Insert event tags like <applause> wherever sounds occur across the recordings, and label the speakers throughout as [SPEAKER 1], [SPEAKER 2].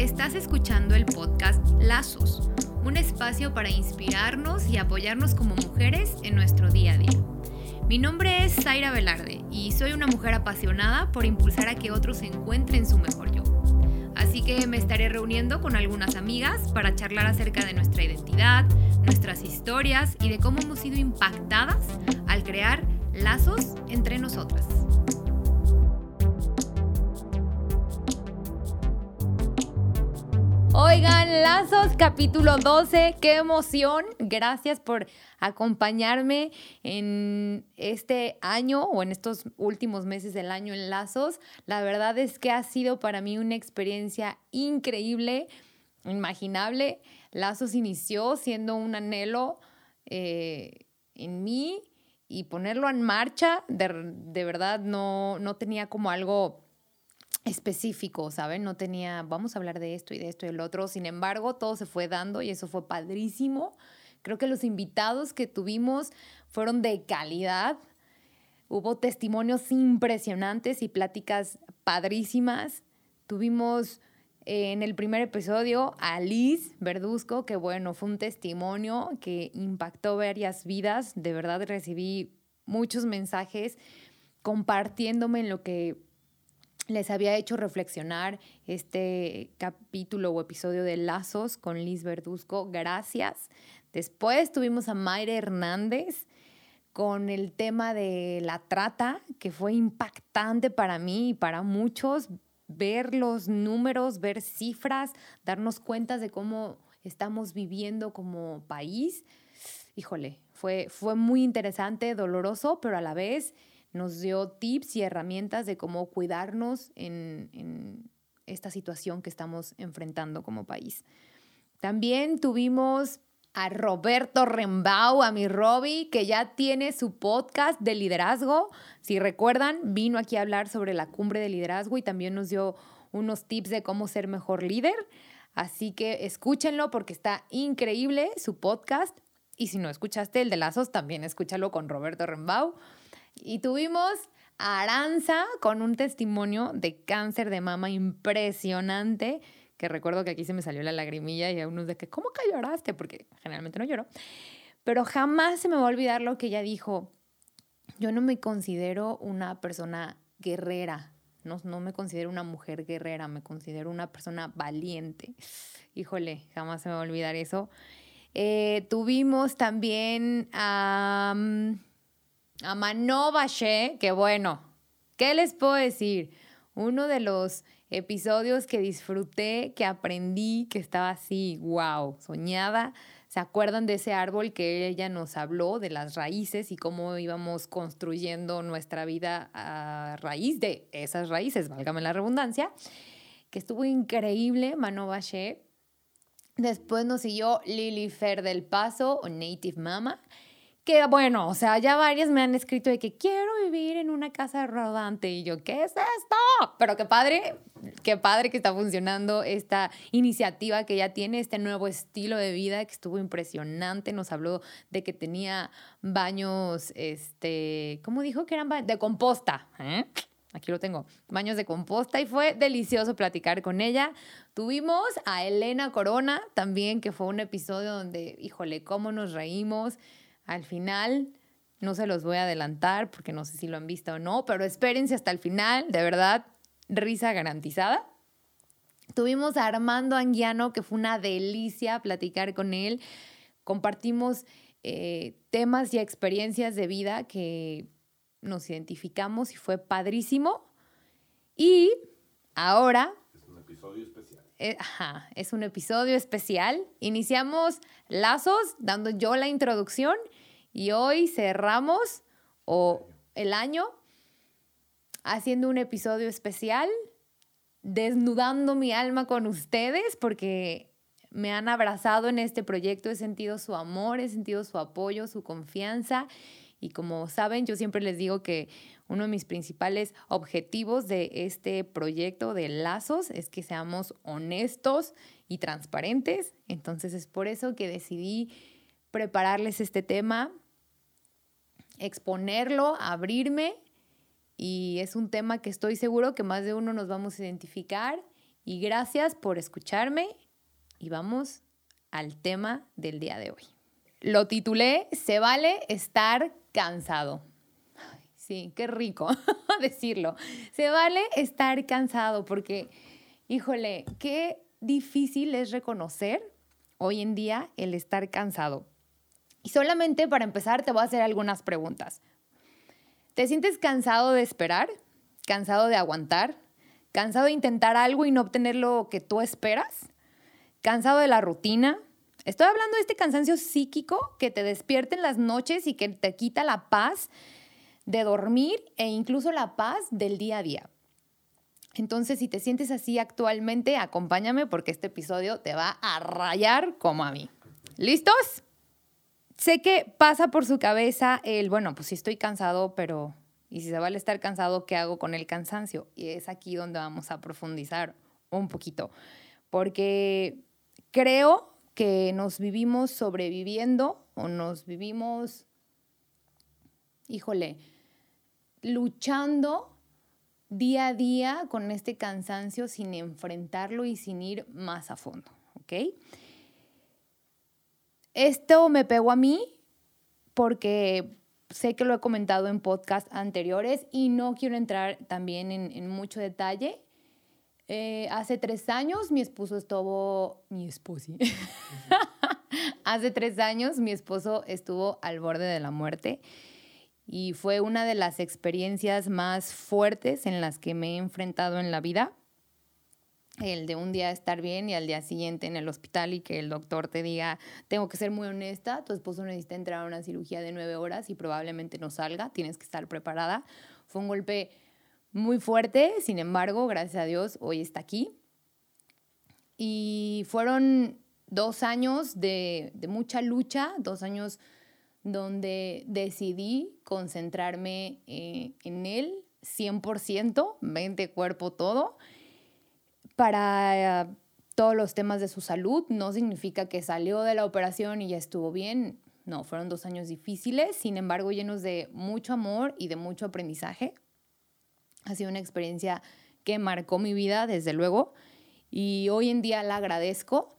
[SPEAKER 1] Estás escuchando el podcast Lazos, un espacio para inspirarnos y apoyarnos como mujeres en nuestro día a día. Mi nombre es Zaira Velarde y soy una mujer apasionada por impulsar a que otros encuentren su mejor yo. Así que me estaré reuniendo con algunas amigas para charlar acerca de nuestra identidad, nuestras historias y de cómo hemos sido impactadas al crear lazos entre nosotras. Oigan, Lazos, capítulo 12, qué emoción. Gracias por acompañarme en este año o en estos últimos meses del año en Lazos. La verdad es que ha sido para mí una experiencia increíble, imaginable. Lazos inició siendo un anhelo eh, en mí y ponerlo en marcha, de, de verdad no, no tenía como algo específico, ¿saben? No tenía, vamos a hablar de esto y de esto y del otro. Sin embargo, todo se fue dando y eso fue padrísimo. Creo que los invitados que tuvimos fueron de calidad. Hubo testimonios impresionantes y pláticas padrísimas. Tuvimos eh, en el primer episodio a Liz Verduzco, que bueno, fue un testimonio que impactó varias vidas. De verdad recibí muchos mensajes compartiéndome en lo que les había hecho reflexionar este capítulo o episodio de Lazos con Liz Verduzco. Gracias. Después tuvimos a Mayra Hernández con el tema de la trata, que fue impactante para mí y para muchos ver los números, ver cifras, darnos cuenta de cómo estamos viviendo como país. Híjole, fue, fue muy interesante, doloroso, pero a la vez nos dio tips y herramientas de cómo cuidarnos en, esta situación que estamos enfrentando como país. También tuvimos a Roberto Rembau, a mi Robbie, que ya tiene su podcast de liderazgo. Si recuerdan, vino aquí a hablar sobre la cumbre de liderazgo y también nos dio unos tips de cómo ser mejor líder. Así que escúchenlo porque está increíble su podcast. Y si no escuchaste el de Lazos, también escúchalo con Roberto Rembau. Y tuvimos a Aranza con un testimonio de cáncer de mama impresionante, que recuerdo que aquí se me salió la lagrimilla y a unos de que, ¿cómo que lloraste? Porque generalmente no lloro. Pero jamás se me va a olvidar lo que ella dijo. Yo no me considero una persona guerrera, no, no me considero una mujer guerrera, me considero una persona valiente. Híjole, jamás se me va a olvidar eso. Eh, tuvimos también a... A Manovache, que bueno, ¿qué les puedo decir? Uno de los episodios que disfruté, que aprendí, que estaba así, wow, soñada. ¿Se acuerdan de ese árbol que ella nos habló, de las raíces y cómo íbamos construyendo nuestra vida a raíz de esas raíces, válgame la redundancia? Que estuvo increíble, Manovache. Después nos siguió Lily Fer del Paso o Native Mama que bueno, o sea, ya varias me han escrito de que quiero vivir en una casa rodante y yo, ¿qué es esto? Pero qué padre, qué padre que está funcionando esta iniciativa que ya tiene, este nuevo estilo de vida que estuvo impresionante. Nos habló de que tenía baños, este, ¿cómo dijo que eran de composta? ¿eh? Aquí lo tengo, baños de composta y fue delicioso platicar con ella. Tuvimos a Elena Corona también, que fue un episodio donde, híjole, cómo nos reímos. Al final, no se los voy a adelantar porque no sé si lo han visto o no, pero espérense hasta el final, de verdad, risa garantizada. Tuvimos a Armando Anguiano, que fue una delicia platicar con él. Compartimos eh, temas y experiencias de vida que nos identificamos y fue padrísimo. Y ahora...
[SPEAKER 2] Es un episodio especial.
[SPEAKER 1] Eh, ajá, es un episodio especial. Iniciamos lazos, dando yo la introducción y hoy cerramos o el año haciendo un episodio especial, desnudando mi alma con ustedes porque me han abrazado en este proyecto, he sentido su amor, he sentido su apoyo, su confianza y como saben, yo siempre les digo que uno de mis principales objetivos de este proyecto de lazos es que seamos honestos y transparentes. Entonces es por eso que decidí prepararles este tema exponerlo, abrirme y es un tema que estoy seguro que más de uno nos vamos a identificar Y gracias por escucharme y vamos al tema del día de hoy. Lo titulé Se vale estar cansado. sí, qué rico <laughs> decirlo. Se vale estar cansado porque, híjole, qué difícil es reconocer hoy en día el estar cansado. Y solamente para empezar te voy a hacer algunas preguntas. ¿Te sientes cansado de esperar? ¿Cansado de aguantar? ¿Cansado de intentar algo y no obtener lo que tú esperas? ¿Cansado de la rutina? Estoy hablando de este cansancio psíquico que te despierta en las noches y que te quita la paz de dormir e incluso la paz del día a día. Entonces, si te sientes así actualmente, acompáñame porque este episodio te va a rayar como a mí. ¿Listos? Sé que pasa por su cabeza el, bueno, pues si estoy cansado, pero ¿y si se vale estar cansado, qué hago con el cansancio? Y es aquí donde vamos a profundizar un poquito, porque creo que nos vivimos sobreviviendo o nos vivimos, híjole, luchando día a día con este cansancio sin enfrentarlo y sin ir más a fondo, ¿ok? Esto me pegó a mí porque sé que lo he comentado en podcast anteriores y no quiero entrar también en, mucho detalle. Eh, hace tres años mi esposo estuvo, mi esposo, <laughs> hace tres años mi esposo estuvo al borde de la muerte y fue una de las experiencias más fuertes en las que me he enfrentado en la vida el de un día estar bien y al día siguiente en el hospital y que el doctor te diga, tengo que ser muy honesta, tu esposo necesita entrar a una cirugía de nueve horas y probablemente no salga, tienes que estar preparada. Fue un golpe muy fuerte, sin embargo, gracias a Dios, hoy está aquí. Y fueron dos años de, mucha lucha, dos años donde decidí concentrarme eh, en él 100%, mente, cuerpo, todo para todos los temas de su salud. No significa que salió de la operación y ya estuvo bien. No, fueron dos años difíciles, sin embargo llenos de mucho amor y de mucho aprendizaje. Ha sido una experiencia que marcó mi vida, desde luego, y hoy en día la agradezco.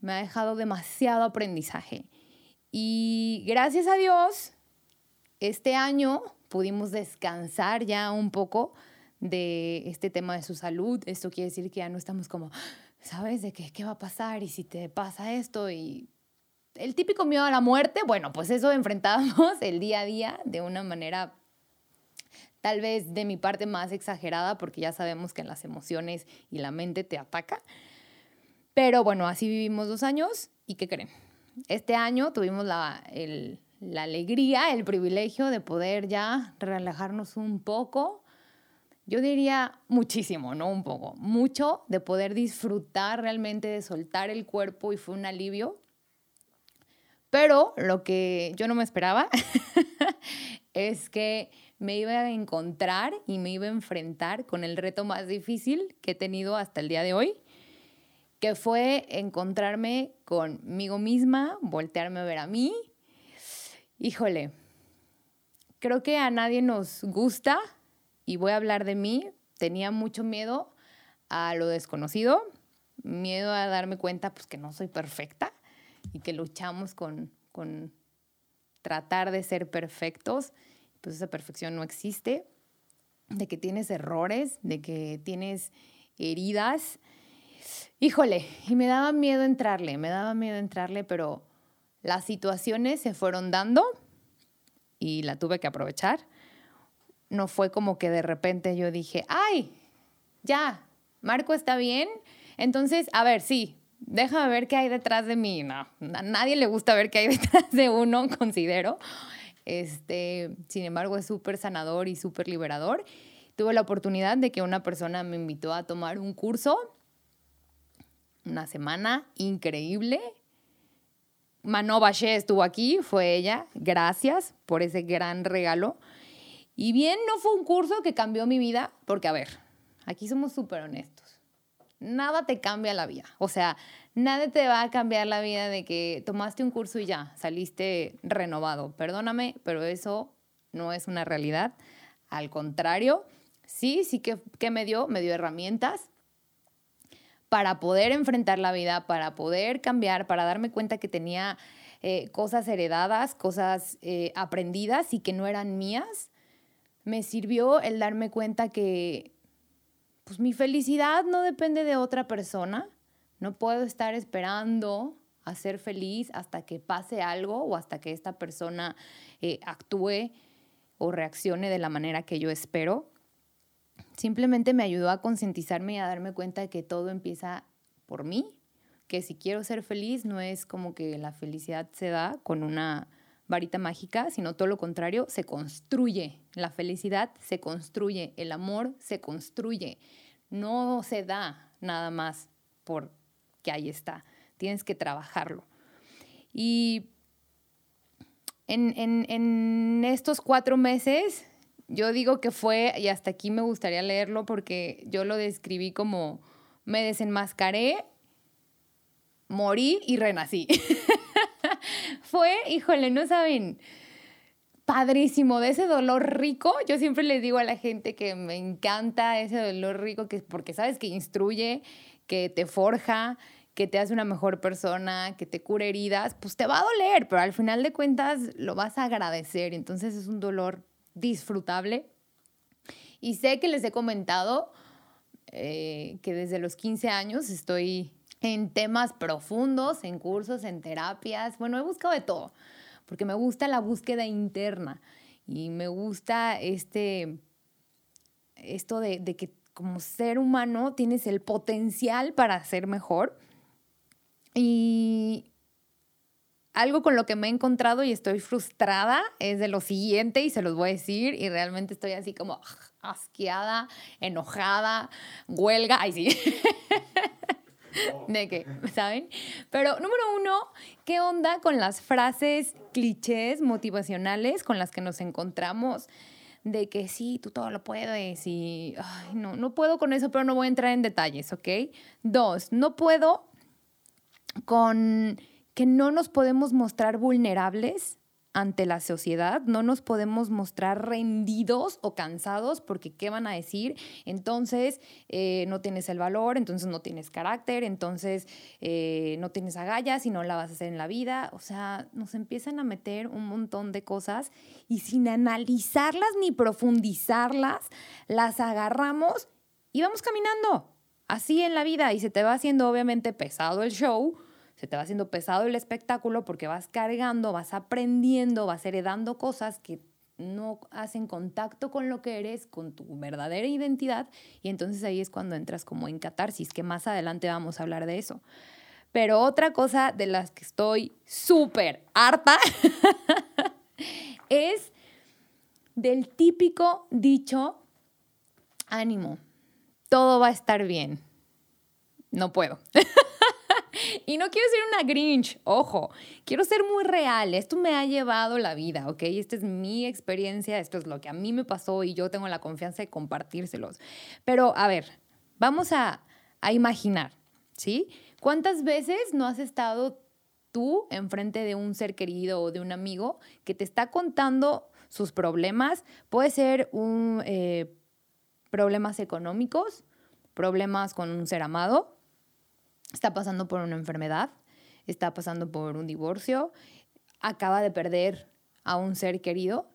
[SPEAKER 1] Me ha dejado demasiado aprendizaje. Y gracias a Dios, este año pudimos descansar ya un poco de este tema de su salud. Esto quiere decir que ya no estamos como, ¿sabes? De qué, qué va a pasar y si te pasa esto y el típico miedo a la muerte, bueno, pues eso enfrentamos <laughs> el día a día de una manera tal vez de mi parte más exagerada porque ya sabemos que las emociones y la mente te ataca. Pero bueno, así vivimos dos años y ¿qué creen? Este año tuvimos la, la alegría, el privilegio de poder ya relajarnos un poco, yo diría muchísimo, no un poco, mucho de poder disfrutar realmente de soltar el cuerpo y fue un alivio. Pero lo que yo no me esperaba <laughs> es que me iba a encontrar y me iba a enfrentar con el reto más difícil que he tenido hasta el día de hoy, que fue encontrarme conmigo misma, voltearme a ver a mí. Híjole, creo que a nadie nos gusta y voy a hablar de mí, tenía mucho miedo a lo desconocido, miedo a darme cuenta pues que no soy perfecta y que luchamos con, con tratar de ser perfectos, pues esa perfección no existe, de que tienes errores, de que tienes heridas. Híjole, y me daba miedo entrarle, me daba miedo entrarle, pero las situaciones se fueron dando y la tuve que aprovechar no fue como que de repente yo dije, ay, ya, Marco está bien. Entonces, a ver, sí, déjame ver qué hay detrás de mí. No, a nadie le gusta ver qué hay <laughs> detrás de uno, considero. Este, sin embargo, es súper sanador y súper liberador. Tuve la oportunidad de que una persona me invitó a tomar un curso, una semana increíble. Mano Baché estuvo aquí, fue ella. Gracias por ese gran regalo. Y bien, no fue un curso que cambió mi vida, porque a ver, aquí somos súper honestos. Nada te cambia la vida. O sea, nada te va a cambiar la vida de que tomaste un curso y ya, saliste renovado. Perdóname, pero eso no es una realidad. Al contrario, sí, sí que, que me dio, me dio herramientas, para poder enfrentar la vida, para poder cambiar, para darme cuenta que tenía eh, cosas heredadas, cosas eh, aprendidas y que no eran mías, me sirvió el darme cuenta que pues mi felicidad no depende de otra persona. No puedo estar esperando a ser feliz hasta que pase algo o hasta que esta persona eh, actúe o reaccione de la manera que yo espero. Simplemente me ayudó a concientizarme y a darme cuenta de que todo empieza por mí, que si quiero ser feliz no es como que la felicidad se da con una varita mágica, sino todo lo contrario, se construye. La felicidad se construye, el amor se construye. No se da nada más por que ahí está. Tienes que trabajarlo. Y en, en estos cuatro meses, yo digo que fue, y hasta aquí me gustaría leerlo porque yo lo describí como me desenmascaré, morí y renací. <laughs> <laughs> fue, híjole, no saben, padrísimo, de ese dolor rico. Yo siempre les digo a la gente que me encanta ese dolor rico, que, porque sabes que instruye, que te forja, que te hace una mejor persona, que te cura heridas, pues te va a doler, pero al final de cuentas lo vas a agradecer. Entonces es un dolor disfrutable. Y sé que les he comentado eh, que desde los 15 años estoy en temas profundos, en cursos, en terapias. Bueno, he buscado de todo, porque me gusta la búsqueda interna y me gusta este, esto de, de que como ser humano tienes el potencial para ser mejor. Y algo con lo que me he encontrado y estoy frustrada es de lo siguiente y se los voy a decir y realmente estoy así como asqueada, enojada, huelga, ay sí. <laughs> <laughs> de qué, ¿saben? Pero número uno, ¿qué onda con las frases clichés motivacionales con las que nos encontramos? De que sí, tú todo lo puedes y no, no puedo con eso, pero no voy a entrar en detalles, ¿ok? Dos, no puedo con que no nos podemos mostrar vulnerables ante la sociedad, no nos podemos mostrar rendidos o cansados porque ¿qué van a decir? Entonces eh, no tienes el valor, entonces no tienes carácter, entonces eh, no tienes agallas y no la vas a hacer en la vida. O sea, nos empiezan a meter un montón de cosas y sin analizarlas ni profundizarlas, las agarramos y vamos caminando así en la vida y se te va haciendo obviamente pesado el show se te va haciendo pesado el espectáculo porque vas cargando, vas aprendiendo, vas heredando cosas que no hacen contacto con lo que eres, con tu verdadera identidad, y entonces ahí es cuando entras como en catarsis, que más adelante vamos a hablar de eso. Pero otra cosa de las que estoy súper harta <laughs> es del típico dicho, ánimo, todo va a estar bien. No puedo. <laughs> Y no quiero ser una Grinch, ojo, quiero ser muy real. Esto me ha llevado la vida, ¿ok? Esta es mi experiencia, esto es lo que a mí me pasó y yo tengo la confianza de compartírselos. Pero, a ver, vamos a, a imaginar, ¿sí? ¿Cuántas veces no has estado tú enfrente de un ser querido o de un amigo que te está contando sus problemas? Puede ser un, eh, problemas económicos, problemas con un ser amado, está pasando por una enfermedad, está pasando por un divorcio, acaba de perder a un ser querido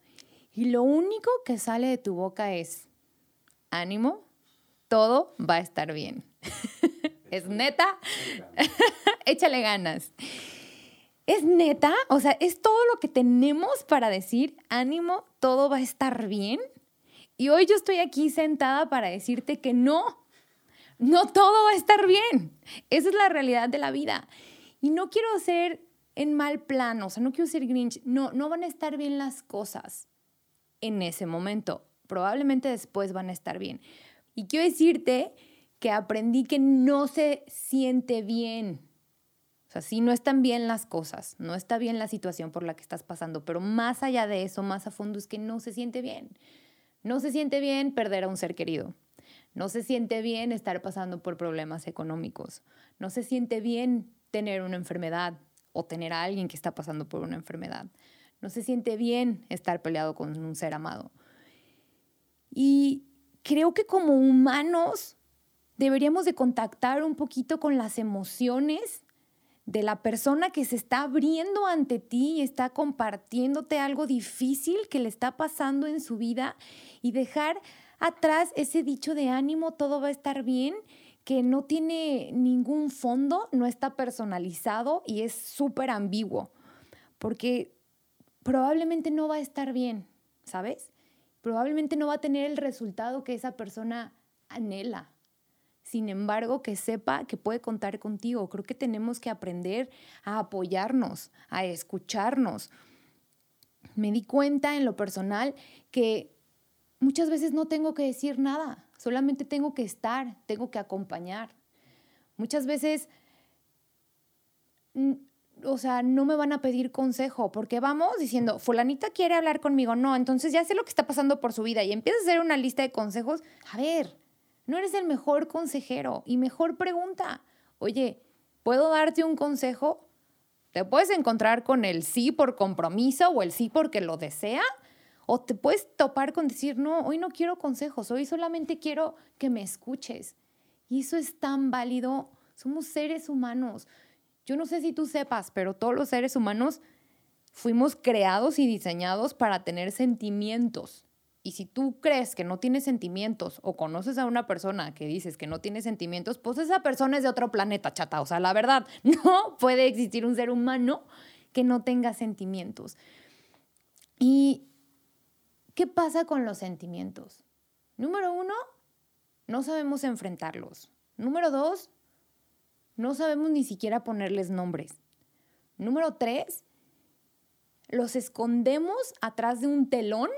[SPEAKER 1] y lo único que sale de tu boca es ánimo, todo va a estar bien. <laughs> ¿Es neta? <laughs> Échale ganas. ¿Es neta? O sea, ¿es todo lo que tenemos para decir ánimo, todo va a estar bien? Y hoy yo estoy aquí sentada para decirte que no, no todo va a estar bien. Esa es la realidad de la vida. Y no quiero ser en mal plano, o sea, no quiero ser Grinch. No, no van a estar bien las cosas en ese momento. Probablemente después van a estar bien. Y quiero decirte que aprendí que no se siente bien. O sea, sí, no están bien las cosas, no está bien la situación por la que estás pasando, pero más allá de eso, más a fondo, es que no se siente bien. No se siente bien perder a un ser querido. No se siente bien estar pasando por problemas económicos. No se siente bien tener una enfermedad o tener a alguien que está pasando por una enfermedad. No se siente bien estar peleado con un ser amado. Y creo que como humanos deberíamos de contactar un poquito con las emociones de la persona que se está abriendo ante ti y está compartiéndote algo difícil que le está pasando en su vida y dejar atrás ese dicho de ánimo, todo va a estar bien, que no tiene ningún fondo, no está personalizado y es súper ambiguo, porque probablemente no va a estar bien, ¿sabes? Probablemente no va a tener el resultado que esa persona anhela. Sin embargo, que sepa que puede contar contigo. Creo que tenemos que aprender a apoyarnos, a escucharnos. Me di cuenta en lo personal que muchas veces no tengo que decir nada, solamente tengo que estar, tengo que acompañar. Muchas veces, o sea, no me van a pedir consejo porque vamos diciendo, fulanita quiere hablar conmigo, no, entonces ya sé lo que está pasando por su vida y empiezas a hacer una lista de consejos. A ver, no eres el mejor consejero y mejor pregunta. Oye, ¿puedo darte un consejo? Te puedes encontrar con el sí por compromiso o el sí porque lo desea. O te puedes topar con decir, no, hoy no quiero consejos, hoy solamente quiero que me escuches. Y eso es tan válido. Somos seres humanos. Yo no sé si tú sepas, pero todos los seres humanos fuimos creados y diseñados para tener sentimientos. Y si tú crees que no tienes sentimientos o conoces a una persona que dices que no tiene sentimientos, pues esa persona es de otro planeta, chata. O sea, la verdad, <laughs> no puede existir un ser humano que no tenga sentimientos. ¿Y qué pasa con los sentimientos? Número uno, no sabemos enfrentarlos. Número dos, no sabemos ni siquiera ponerles nombres. Número tres, los escondemos atrás de un telón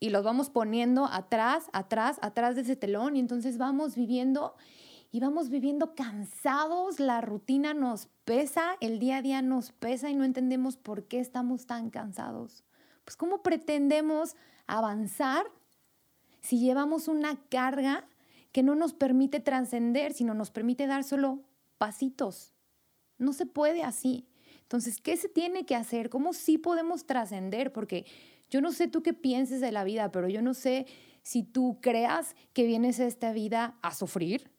[SPEAKER 1] y los vamos poniendo atrás, atrás, atrás de ese telón y entonces vamos viviendo y vamos viviendo cansados, la rutina nos pesa, el día a día nos pesa y no entendemos por qué estamos tan cansados. Pues ¿cómo pretendemos avanzar si llevamos una carga que no nos permite trascender, sino nos permite dar solo pasitos? No se puede así. Entonces, ¿qué se tiene que hacer? ¿Cómo sí podemos trascender? Porque yo no sé tú qué pienses de la vida, pero yo no sé si tú creas que vienes a esta vida a sufrir,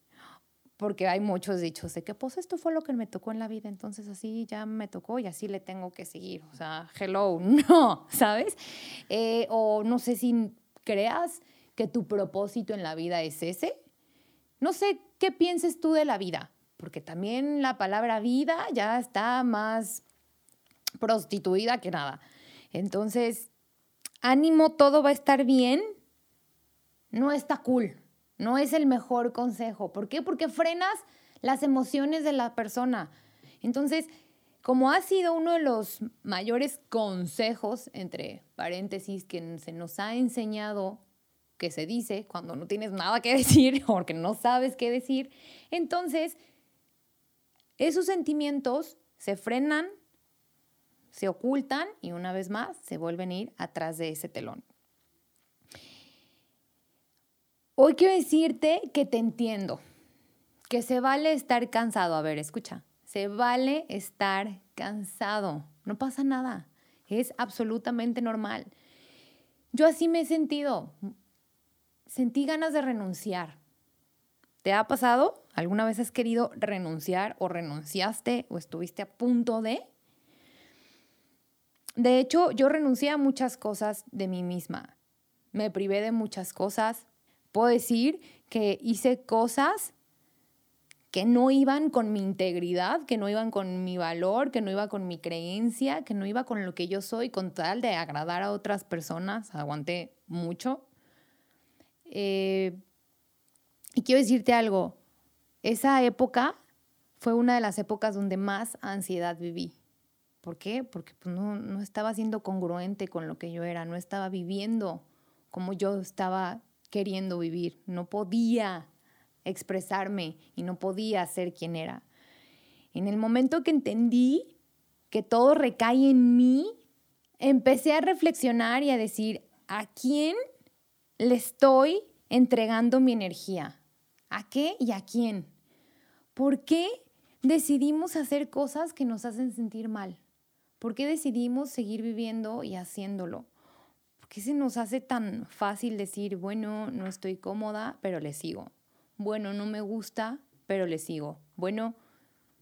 [SPEAKER 1] porque hay muchos dichos de que pues esto fue lo que me tocó en la vida, entonces así ya me tocó y así le tengo que seguir. O sea, hello, <laughs> no, ¿sabes? Eh, o no sé si creas que tu propósito en la vida es ese. No sé qué pienses tú de la vida, porque también la palabra vida ya está más prostituida que nada. Entonces, ánimo, todo va a estar bien, no está cool, no es el mejor consejo. ¿Por qué? Porque frenas las emociones de la persona. Entonces, como ha sido uno de los mayores consejos, entre paréntesis, que se nos ha enseñado que se dice cuando no tienes nada que <laughs> decir o porque no sabes qué decir, entonces esos sentimientos se frenan se ocultan y una vez más se vuelven a ir atrás de ese telón. Hoy quiero decirte que te entiendo, que se vale estar cansado. A ver, escucha, se vale estar cansado, no pasa nada, es absolutamente normal. Yo así me he sentido, sentí ganas de renunciar. ¿Te ha pasado? ¿Alguna vez has querido renunciar o renunciaste o estuviste a punto de? De hecho, yo renuncié a muchas cosas de mí misma. Me privé de muchas cosas. Puedo decir que hice cosas que no iban con mi integridad, que no iban con mi valor, que no iba con mi creencia, que no iba con lo que yo soy, con tal de agradar a otras personas. Aguanté mucho. Eh, y quiero decirte algo, esa época fue una de las épocas donde más ansiedad viví. ¿Por qué? Porque pues, no, estaba siendo congruente con lo que yo era, no estaba viviendo como yo estaba queriendo vivir, no podía expresarme y no podía ser quien era. En el momento que entendí que todo recae en mí, empecé a reflexionar y a decir, ¿a quién le estoy entregando mi energía? ¿A qué y a quién? ¿Por qué decidimos hacer cosas que nos hacen sentir mal? ¿Por qué decidimos seguir viviendo y haciéndolo? ¿Por qué se nos hace tan fácil decir, bueno, no estoy cómoda, pero le sigo? bueno, no me gusta, pero le sigo. Bueno,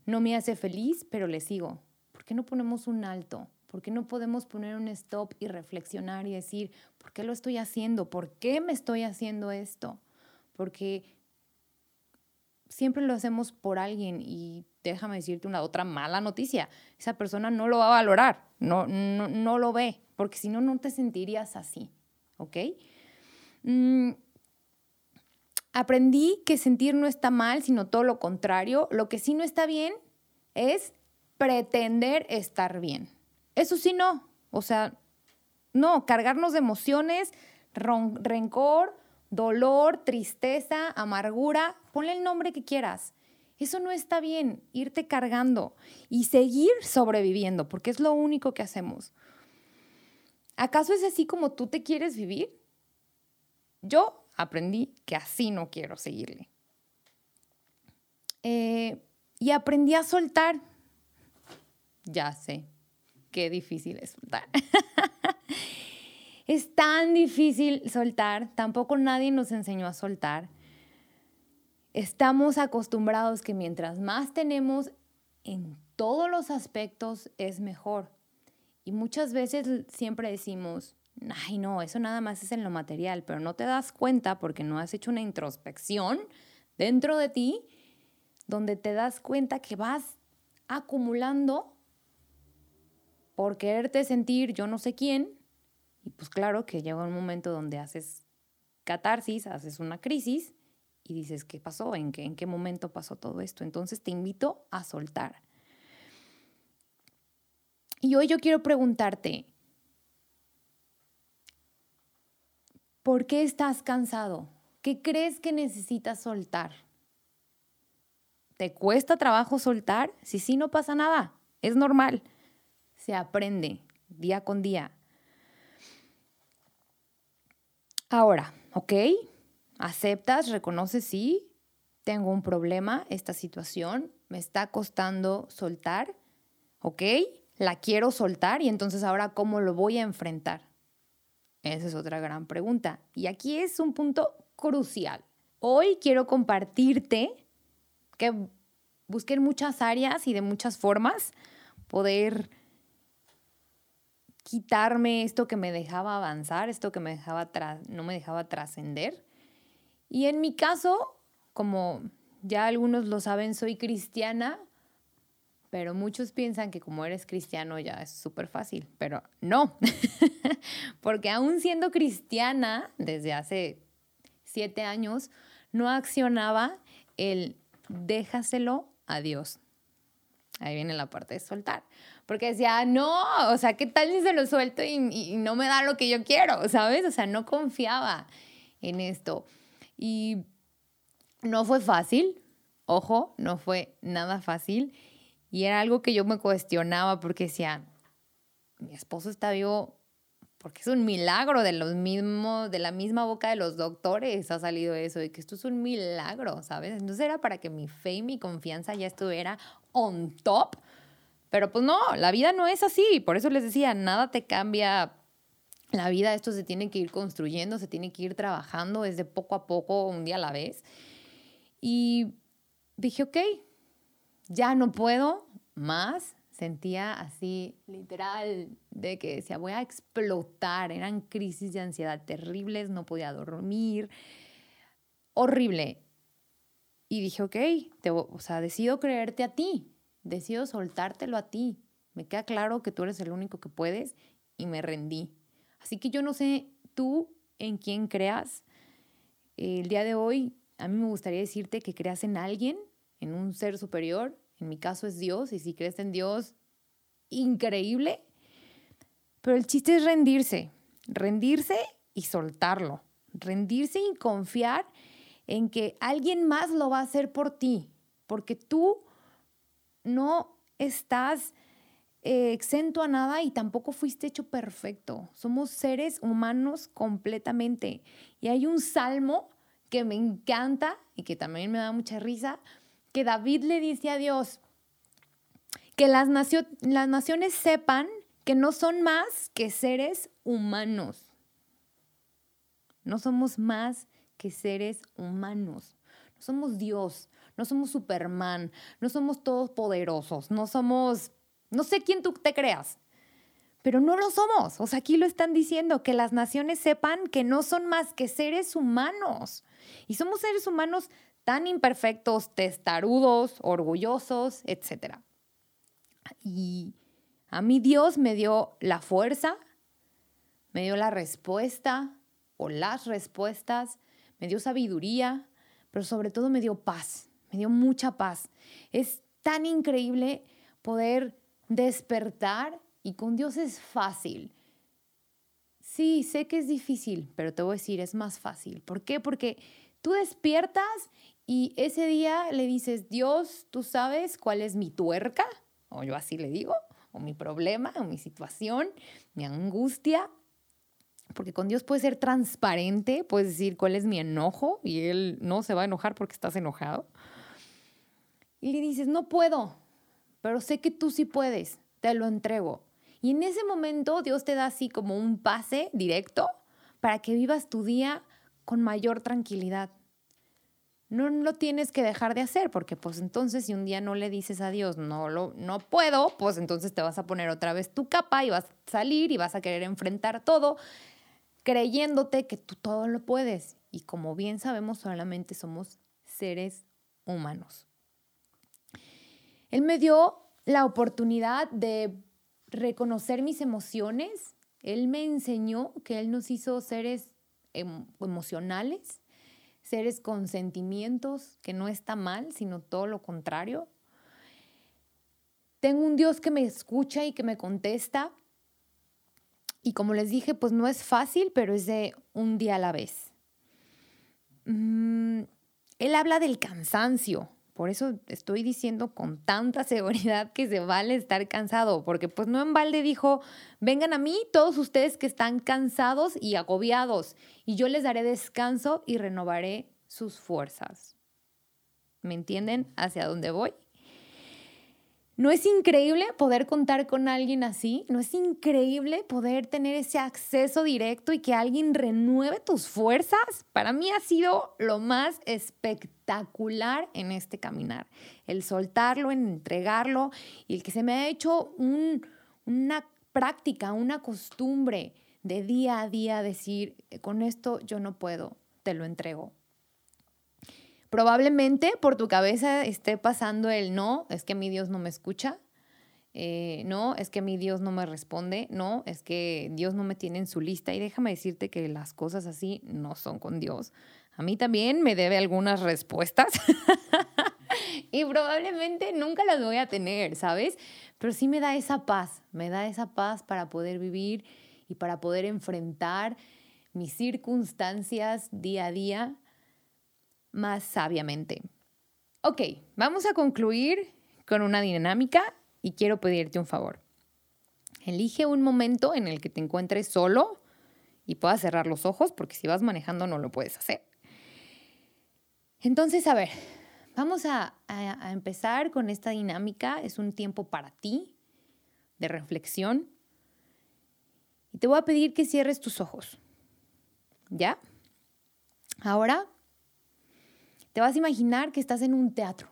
[SPEAKER 1] no me hace feliz, pero le sigo. ¿Por qué no ponemos un alto? ¿Por qué no podemos poner un stop y reflexionar y decir, ¿por qué lo estoy haciendo? ¿Por qué me estoy haciendo esto? Porque siempre lo hacemos por alguien y déjame decirte una otra mala noticia. Esa persona no lo va a valorar, no, no, lo ve, porque si no, no te sentirías así, ¿ok? Mm, aprendí que sentir no está mal, sino todo lo contrario. Lo que sí no está bien es pretender estar bien. Eso sí no, o sea, no, cargarnos de emociones, rencor, dolor, tristeza, amargura, ponle el nombre que quieras. Eso no está bien, irte cargando y seguir sobreviviendo, porque es lo único que hacemos. ¿Acaso es así como tú te quieres vivir? Yo aprendí que así no quiero seguirle. Eh, y aprendí a soltar. Ya sé, qué difícil es soltar. <laughs> es tan difícil soltar, tampoco nadie nos enseñó a soltar. Estamos acostumbrados que mientras más tenemos en todos los aspectos es mejor. Y muchas veces siempre decimos, ay no, eso nada más es en lo material, pero no te das cuenta porque no has hecho una introspección dentro de ti donde te das cuenta que vas acumulando por quererte sentir yo no sé quién. Y pues claro que llega un momento donde haces catarsis, haces una crisis y dices, ¿qué pasó? ¿En qué, ¿En qué momento pasó todo esto? Entonces te invito a soltar. Y hoy yo quiero preguntarte, ¿Por qué estás cansado? ¿Qué crees que necesitas soltar? ¿Te cuesta trabajo soltar? Si sí, no pasa nada. Es normal. Se aprende día con día. Ahora, ¿ok? Aceptas, reconoces, sí, tengo un problema, esta situación, me está costando soltar, ¿ok? La quiero soltar y entonces ahora, ¿cómo lo voy a enfrentar? Esa es otra gran pregunta. Y aquí es un punto crucial. Hoy quiero compartirte que busqué en muchas áreas y de muchas formas poder quitarme esto que me dejaba avanzar, esto que me dejaba no me dejaba trascender. Y en mi caso, como ya algunos lo saben, soy cristiana, pero muchos piensan que como eres cristiano ya es súper fácil, pero no, <laughs> porque aún siendo cristiana desde hace siete años, no accionaba el déjaselo a Dios. Ahí viene la parte de soltar. Porque decía, no, o sea, ¿qué tal si se lo suelto y, y, no me da lo que yo quiero? ¿Sabes? O sea, no confiaba en esto. Y no fue fácil, ojo, no fue nada fácil. Y era algo que yo me cuestionaba porque decía, mi esposo está vivo porque es un milagro de los mismos, de la misma boca de los doctores ha salido eso, de que esto es un milagro, ¿sabes? Entonces era para que mi fe y mi confianza ya estuviera on top. Pero pues no, la vida no es así. Por eso les decía, nada te cambia la vida. Esto se tiene que ir construyendo, se tiene que ir trabajando, es de poco a poco, un día a la vez. Y dije, ok, ya no puedo más. Sentía así, literal, de que decía, voy a explotar. Eran crisis de ansiedad terribles, no podía dormir. Horrible. Y dije, ok, te, o sea, decido creerte a ti, decido soltártelo a ti. Me queda claro que tú eres el único que puedes y me rendí. Así que yo no sé tú en quién creas. El día de hoy a mí me gustaría decirte que creas en alguien en un ser superior, en mi caso es Dios, y si crees en Dios, increíble. Pero el chiste es rendirse, rendirse y soltarlo, rendirse y confiar en que alguien más lo va a hacer por ti, porque tú no estás eh, exento a nada y tampoco fuiste hecho perfecto. Somos seres humanos completamente. Y hay un salmo que me encanta y que también me da mucha risa, que David le dice a Dios, que las, las naciones sepan que no son más que seres humanos. No somos más que seres humanos. No somos Dios, no somos Superman, no somos todos poderosos, no somos, no sé quién tú te creas, pero no lo somos. O sea, aquí lo están diciendo, que las naciones sepan que no son más que seres humanos. Y somos seres humanos tan imperfectos, testarudos, orgullosos, etc. Y a mí Dios me dio la fuerza, me dio la respuesta o las respuestas, me dio sabiduría, pero sobre todo me dio paz, me dio mucha paz. Es tan increíble poder despertar y con Dios es fácil. Sí, sé que es difícil, pero te voy a decir, es más fácil. ¿Por qué? Porque tú despiertas y ese día le dices, Dios, tú sabes cuál es mi tuerca, o yo así le digo, o mi problema, o mi situación, mi angustia, porque con Dios puedes ser transparente, puedes decir cuál es mi enojo y Él no se va a enojar porque estás enojado. Y le dices, no puedo, pero sé que tú sí puedes, te lo entrego. Y en ese momento Dios te da así como un pase directo para que vivas tu día con mayor tranquilidad. No lo tienes que dejar de hacer, porque pues entonces si un día no le dices a Dios, no, lo, no puedo, pues entonces te vas a poner otra vez tu capa y vas a salir y vas a querer enfrentar todo creyéndote que tú todo lo puedes. Y como bien sabemos, solamente somos seres humanos. Él me dio la oportunidad de reconocer mis emociones. Él me enseñó que Él nos hizo seres emocionales, seres con sentimientos, que no está mal, sino todo lo contrario. Tengo un Dios que me escucha y que me contesta y como les dije, pues no es fácil, pero es de un día a la vez. Mm, él habla del cansancio. Por eso estoy diciendo con tanta <laughs> seguridad que se vale estar cansado, porque pues no en balde dijo, vengan a mí todos ustedes que están cansados y agobiados, y yo les daré descanso y renovaré sus fuerzas. ¿Me entienden hacia dónde voy? ¿No es increíble poder contar con alguien así? ¿No es increíble poder tener ese acceso directo y que alguien renueve tus fuerzas? Para mí ha sido lo más espectacular en este caminar. El soltarlo, en entregarlo y el que se me ha hecho una práctica, una costumbre de día a día decir, con esto yo no puedo, te lo entrego. Probablemente por tu cabeza esté pasando el no, es que mi Dios no me escucha, eh, no, es que mi Dios no me responde, no, es que Dios no me tiene en su lista. Y déjame decirte que las cosas así no son con Dios. A mí también me debe algunas respuestas <laughs> y probablemente nunca las voy a tener, ¿sabes? Pero sí me da esa paz, me da esa paz para poder vivir y para poder enfrentar mis circunstancias día a día más sabiamente. Ok, vamos a concluir con una dinámica y quiero pedirte un favor. Elige un momento en el que te encuentres solo y puedas cerrar los ojos, porque si vas manejando no lo puedes hacer. Entonces, a ver, vamos a, a empezar con esta dinámica. Es un tiempo para ti, de reflexión. Y te voy a pedir que cierres tus ojos. ¿Ya? Ahora te vas a imaginar que estás en un teatro.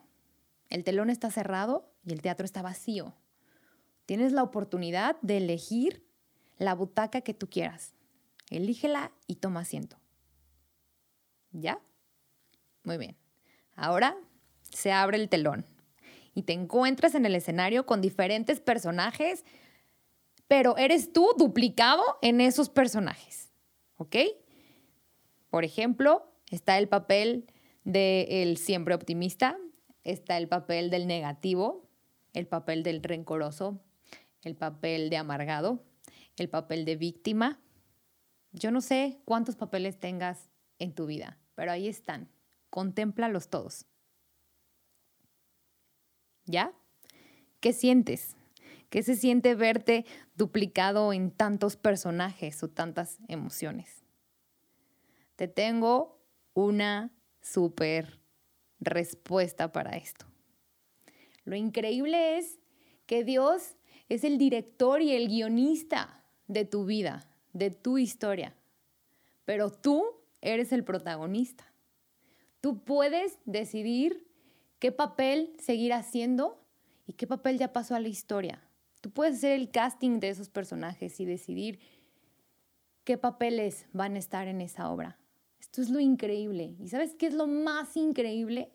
[SPEAKER 1] El telón está cerrado y el teatro está vacío. Tienes la oportunidad de elegir la butaca que tú quieras. Elígela y toma asiento. ¿Ya? Muy bien. Ahora se abre el telón y te encuentras en el escenario con diferentes personajes, pero eres tú duplicado en esos personajes. ¿Ok? Por ejemplo, está el papel del siempre optimista, está el papel del negativo, el papel del rencoroso, el papel de amargado, el papel de víctima. Yo no sé cuántos papeles tengas en tu vida, pero ahí están. Contémplalos todos. ¿Ya? ¿Qué sientes? ¿Qué se siente verte duplicado en tantos personajes o tantas emociones? Te tengo una súper respuesta para esto. Lo increíble es que Dios es el director y el guionista de tu vida, de tu historia, pero tú eres el protagonista. Tú puedes decidir qué papel seguir haciendo y qué papel ya pasó a la historia. Tú puedes hacer el casting de esos personajes y decidir qué papeles van a estar en esa obra. Esto es lo increíble. ¿Y sabes qué es lo más increíble?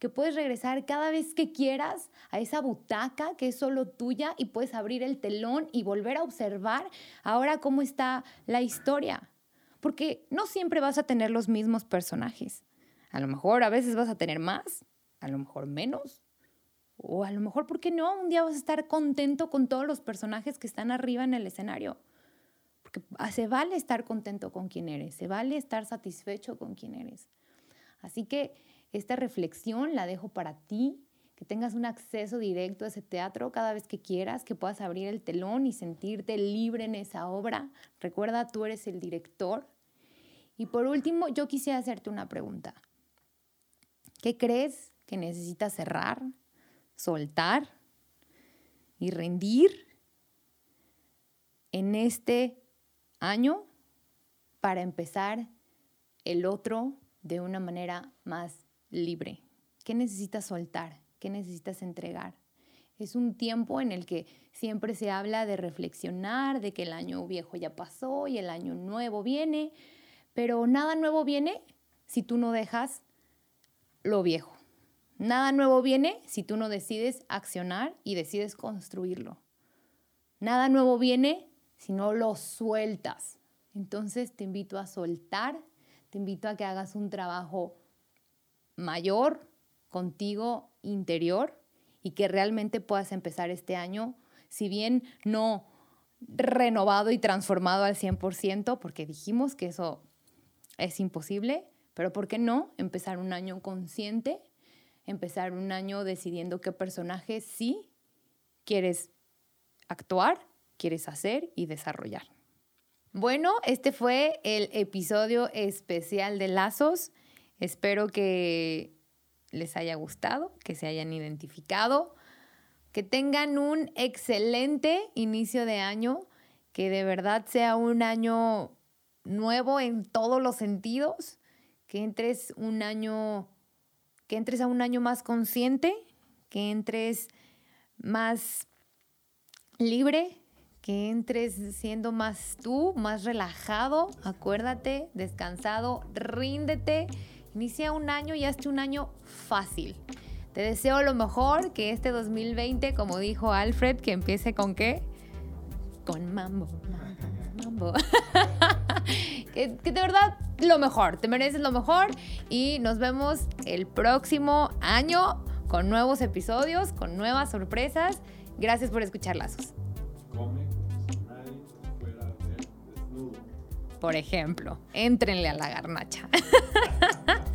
[SPEAKER 1] Que puedes regresar cada vez que quieras a esa butaca que es solo tuya y puedes abrir el telón y volver a observar ahora cómo está la historia. Porque no siempre vas a tener los mismos personajes. A lo mejor a veces vas a tener más, a lo mejor menos. O a lo mejor, ¿por qué no? Un día vas a estar contento con todos los personajes que están arriba en el escenario. Se vale estar contento con quien eres, se vale estar satisfecho con quien eres. Así que esta reflexión la dejo para ti, que tengas un acceso directo a ese teatro cada vez que quieras, que puedas abrir el telón y sentirte libre en esa obra. Recuerda, tú eres el director. Y por último, yo quisiera hacerte una pregunta. ¿Qué crees que necesitas cerrar, soltar y rendir en este año para empezar el otro de una manera más libre. ¿Qué necesitas soltar? ¿Qué necesitas entregar? Es un tiempo en el que siempre se habla de reflexionar, de que el año viejo ya pasó y el año nuevo viene, pero nada nuevo viene si tú no dejas lo viejo. Nada nuevo viene si tú no decides accionar y decides construirlo. Nada nuevo viene si no lo sueltas. Entonces te invito a soltar, te invito a que hagas un trabajo mayor contigo interior y que realmente puedas empezar este año, si bien no renovado y transformado al 100%, porque dijimos que eso es imposible, pero ¿por qué no empezar un año consciente? Empezar un año decidiendo qué personaje sí quieres actuar quieres hacer y desarrollar. Bueno, este fue el episodio especial de Lazos. Espero que les haya gustado, que se hayan identificado, que tengan un excelente inicio de año, que de verdad sea un año nuevo en todos los sentidos, que entres un año que entres a un año más consciente, que entres más libre, que entres siendo más tú, más relajado, acuérdate, descansado, ríndete, inicia un año y hazte un año fácil. Te deseo lo mejor, que este 2020, como dijo Alfred, que empiece con qué? Con mambo, mambo. <laughs> que, de verdad lo mejor, te mereces lo mejor y nos vemos el próximo año con nuevos episodios, con nuevas sorpresas. Gracias por escuchar. Por ejemplo, éntrenle a la garnacha. <laughs>